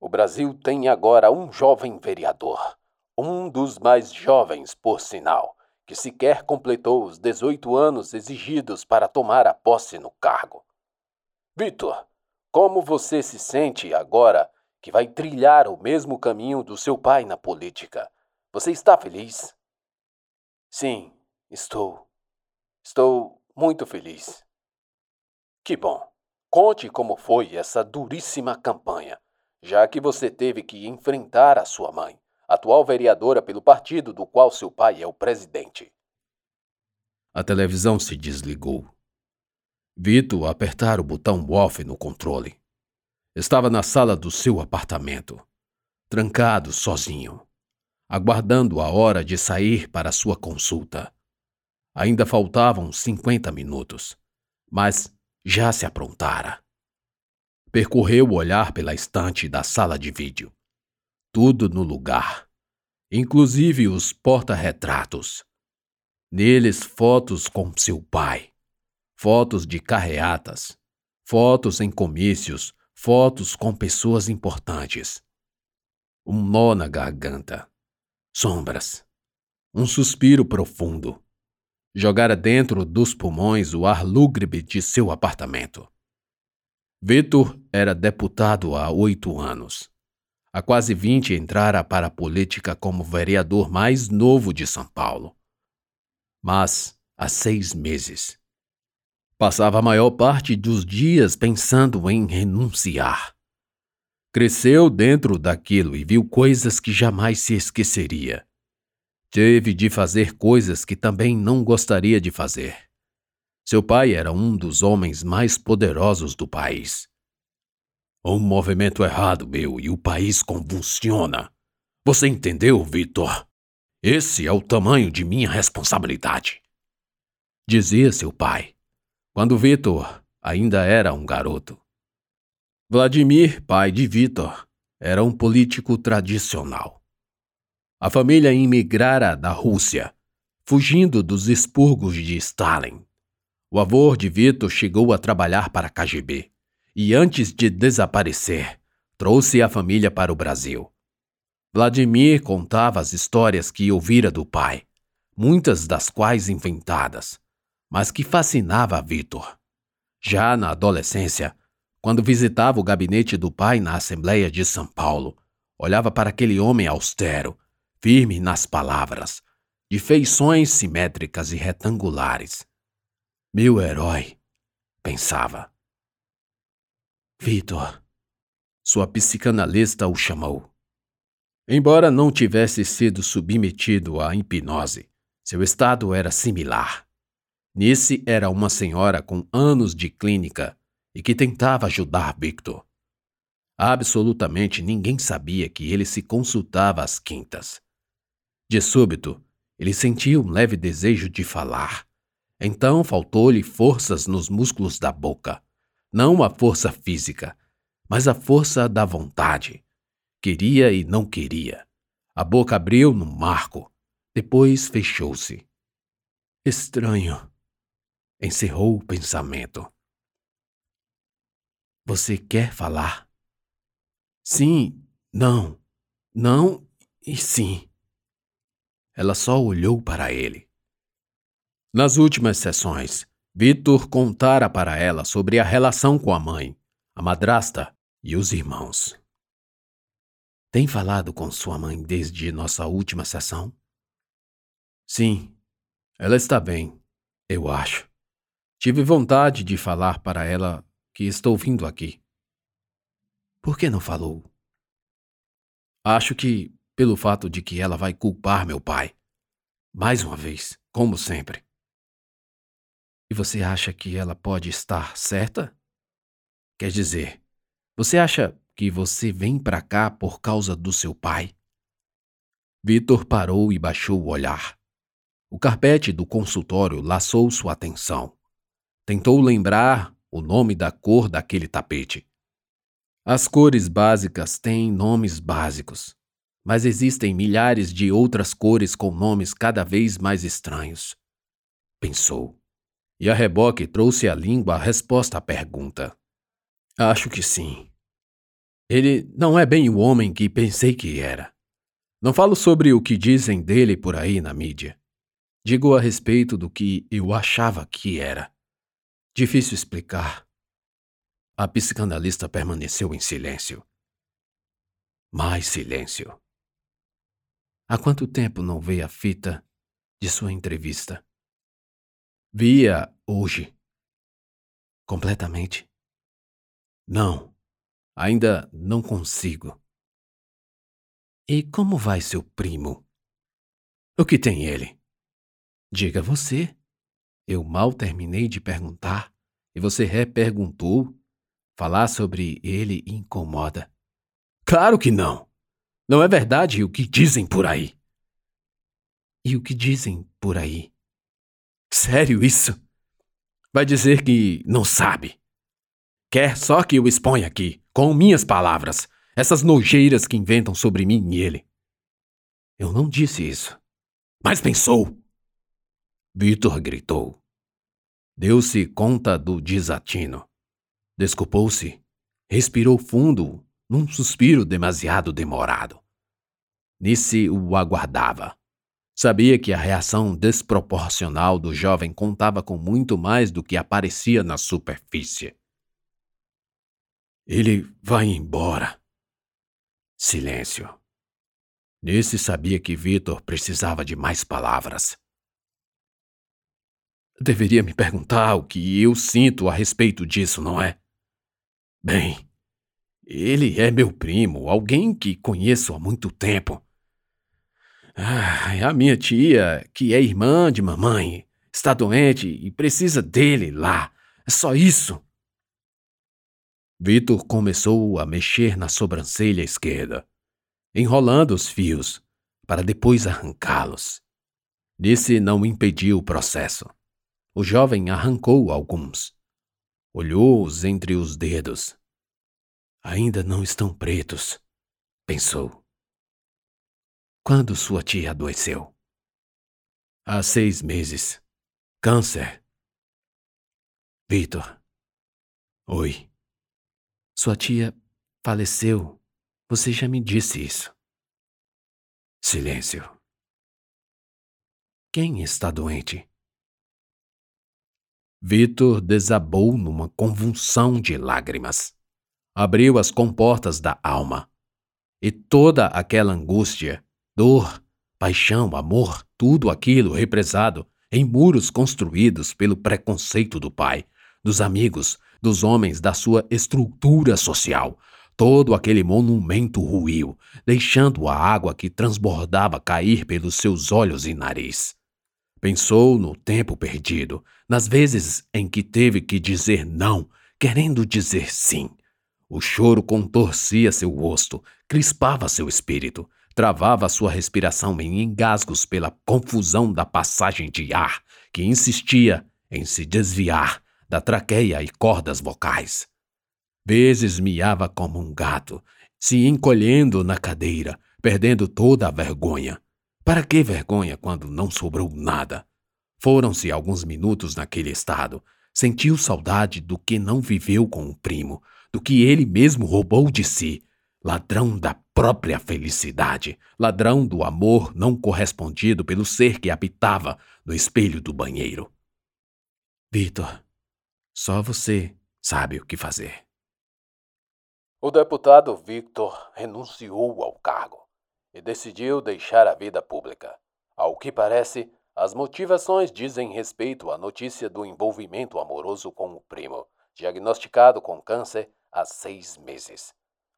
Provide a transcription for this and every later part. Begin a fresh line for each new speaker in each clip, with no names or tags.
O Brasil tem agora um jovem vereador, um dos mais jovens, por sinal, que sequer completou os 18 anos exigidos para tomar a posse no cargo. Vitor, como você se sente agora que vai trilhar o mesmo caminho do seu pai na política? Você está feliz?
Sim, estou. Estou muito feliz.
Que bom. Conte como foi essa duríssima campanha, já que você teve que enfrentar a sua mãe, atual vereadora pelo partido do qual seu pai é o presidente.
A televisão se desligou. Vitor apertar o botão off no controle. Estava na sala do seu apartamento, trancado sozinho, aguardando a hora de sair para sua consulta. Ainda faltavam 50 minutos, mas já se aprontara. Percorreu o olhar pela estante da sala de vídeo. Tudo no lugar, inclusive os porta-retratos. Neles, fotos com seu pai, fotos de carreatas, fotos em comícios, fotos com pessoas importantes. Um nó na garganta, sombras, um suspiro profundo jogara dentro dos pulmões o ar lúgubre de seu apartamento. Vitor era deputado há oito anos. Há quase vinte entrara para a política como vereador mais novo de São Paulo. Mas há seis meses. Passava a maior parte dos dias pensando em renunciar. Cresceu dentro daquilo e viu coisas que jamais se esqueceria. Teve de fazer coisas que também não gostaria de fazer. Seu pai era um dos homens mais poderosos do país. Um movimento errado, meu, e o país convulsiona. Você entendeu, Vitor? Esse é o tamanho de minha responsabilidade. Dizia seu pai, quando Vitor ainda era um garoto. Vladimir, pai de Vitor, era um político tradicional. A família imigrara da Rússia, fugindo dos expurgos de Stalin. O avô de Vitor chegou a trabalhar para a KGB e, antes de desaparecer, trouxe a família para o Brasil. Vladimir contava as histórias que ouvira do pai, muitas das quais inventadas, mas que fascinava Vitor. Já na adolescência, quando visitava o gabinete do pai na Assembleia de São Paulo, olhava para aquele homem austero, firme nas palavras, de feições simétricas e retangulares. Meu herói, pensava. Vitor, sua psicanalista o chamou. Embora não tivesse sido submetido à hipnose, seu estado era similar. Nice era uma senhora com anos de clínica e que tentava ajudar Victor. Absolutamente ninguém sabia que ele se consultava às quintas. De súbito, ele sentiu um leve desejo de falar. Então faltou-lhe forças nos músculos da boca. Não a força física, mas a força da vontade. Queria e não queria. A boca abriu no marco, depois fechou-se. Estranho. Encerrou o pensamento. Você quer falar? Sim, não, não e sim. Ela só olhou para ele. Nas últimas sessões, Vitor contara para ela sobre a relação com a mãe, a madrasta e os irmãos. Tem falado com sua mãe desde nossa última sessão? Sim, ela está bem, eu acho. Tive vontade de falar para ela que estou vindo aqui. Por que não falou? Acho que pelo fato de que ela vai culpar meu pai. Mais uma vez, como sempre. Você acha que ela pode estar certa? Quer dizer, você acha que você vem para cá por causa do seu pai? Vitor parou e baixou o olhar. O carpete do consultório laçou sua atenção. Tentou lembrar o nome da cor daquele tapete. As cores básicas têm nomes básicos mas existem milhares de outras cores com nomes cada vez mais estranhos. Pensou. E a reboque trouxe à língua a resposta à pergunta. Acho que sim. Ele não é bem o homem que pensei que era. Não falo sobre o que dizem dele por aí na mídia. Digo a respeito do que eu achava que era. Difícil explicar. A psicanalista permaneceu em silêncio. Mais silêncio. Há quanto tempo não vê a fita de sua entrevista? Via hoje. Completamente? Não. Ainda não consigo. E como vai seu primo? O que tem ele? Diga você. Eu mal terminei de perguntar e você reperguntou. Falar sobre ele incomoda. Claro que não. Não é verdade o que dizem por aí. E o que dizem por aí? Sério isso? Vai dizer que não sabe. Quer só que eu exponha aqui, com minhas palavras, essas nojeiras que inventam sobre mim e ele. Eu não disse isso. Mas pensou. Vitor gritou. Deu-se conta do desatino. Desculpou-se. Respirou fundo, num suspiro demasiado demorado. Nice o aguardava. Sabia que a reação desproporcional do jovem contava com muito mais do que aparecia na superfície. Ele vai embora. Silêncio. Nesse sabia que Vitor precisava de mais palavras. Deveria me perguntar o que eu sinto a respeito disso, não é? Bem, ele é meu primo, alguém que conheço há muito tempo. Ah, a minha tia, que é irmã de mamãe, está doente e precisa dele lá. É só isso. Vitor começou a mexer na sobrancelha esquerda, enrolando os fios, para depois arrancá-los. Nice não impediu o processo. O jovem arrancou alguns. Olhou-os entre os dedos. Ainda não estão pretos, pensou. Quando sua tia adoeceu? Há seis meses. Câncer. Vitor. Oi. Sua tia faleceu. Você já me disse isso. Silêncio. Quem está doente? Vitor desabou numa convulsão de lágrimas. Abriu as comportas da alma. E toda aquela angústia, dor, paixão, amor, tudo aquilo represado em muros construídos pelo preconceito do pai, dos amigos, dos homens da sua estrutura social. Todo aquele monumento ruiu, deixando a água que transbordava cair pelos seus olhos e nariz. Pensou no tempo perdido, nas vezes em que teve que dizer não, querendo dizer sim. O choro contorcia seu rosto, crispava seu espírito, travava sua respiração em engasgos pela confusão da passagem de ar que insistia em se desviar da traqueia e cordas vocais. Vezes miava como um gato, se encolhendo na cadeira, perdendo toda a vergonha. Para que vergonha quando não sobrou nada? Foram-se alguns minutos naquele estado. Sentiu saudade do que não viveu com o primo, do que ele mesmo roubou de si. Ladrão da própria felicidade, ladrão do amor não correspondido pelo ser que habitava no espelho do banheiro. Vitor, só você sabe o que fazer.
O deputado Victor renunciou ao cargo e decidiu deixar a vida pública. Ao que parece, as motivações dizem respeito à notícia do envolvimento amoroso com o primo, diagnosticado com câncer há seis meses.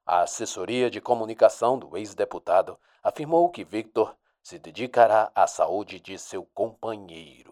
A assessoria de comunicação do ex-deputado afirmou que Victor se dedicará à saúde de seu companheiro.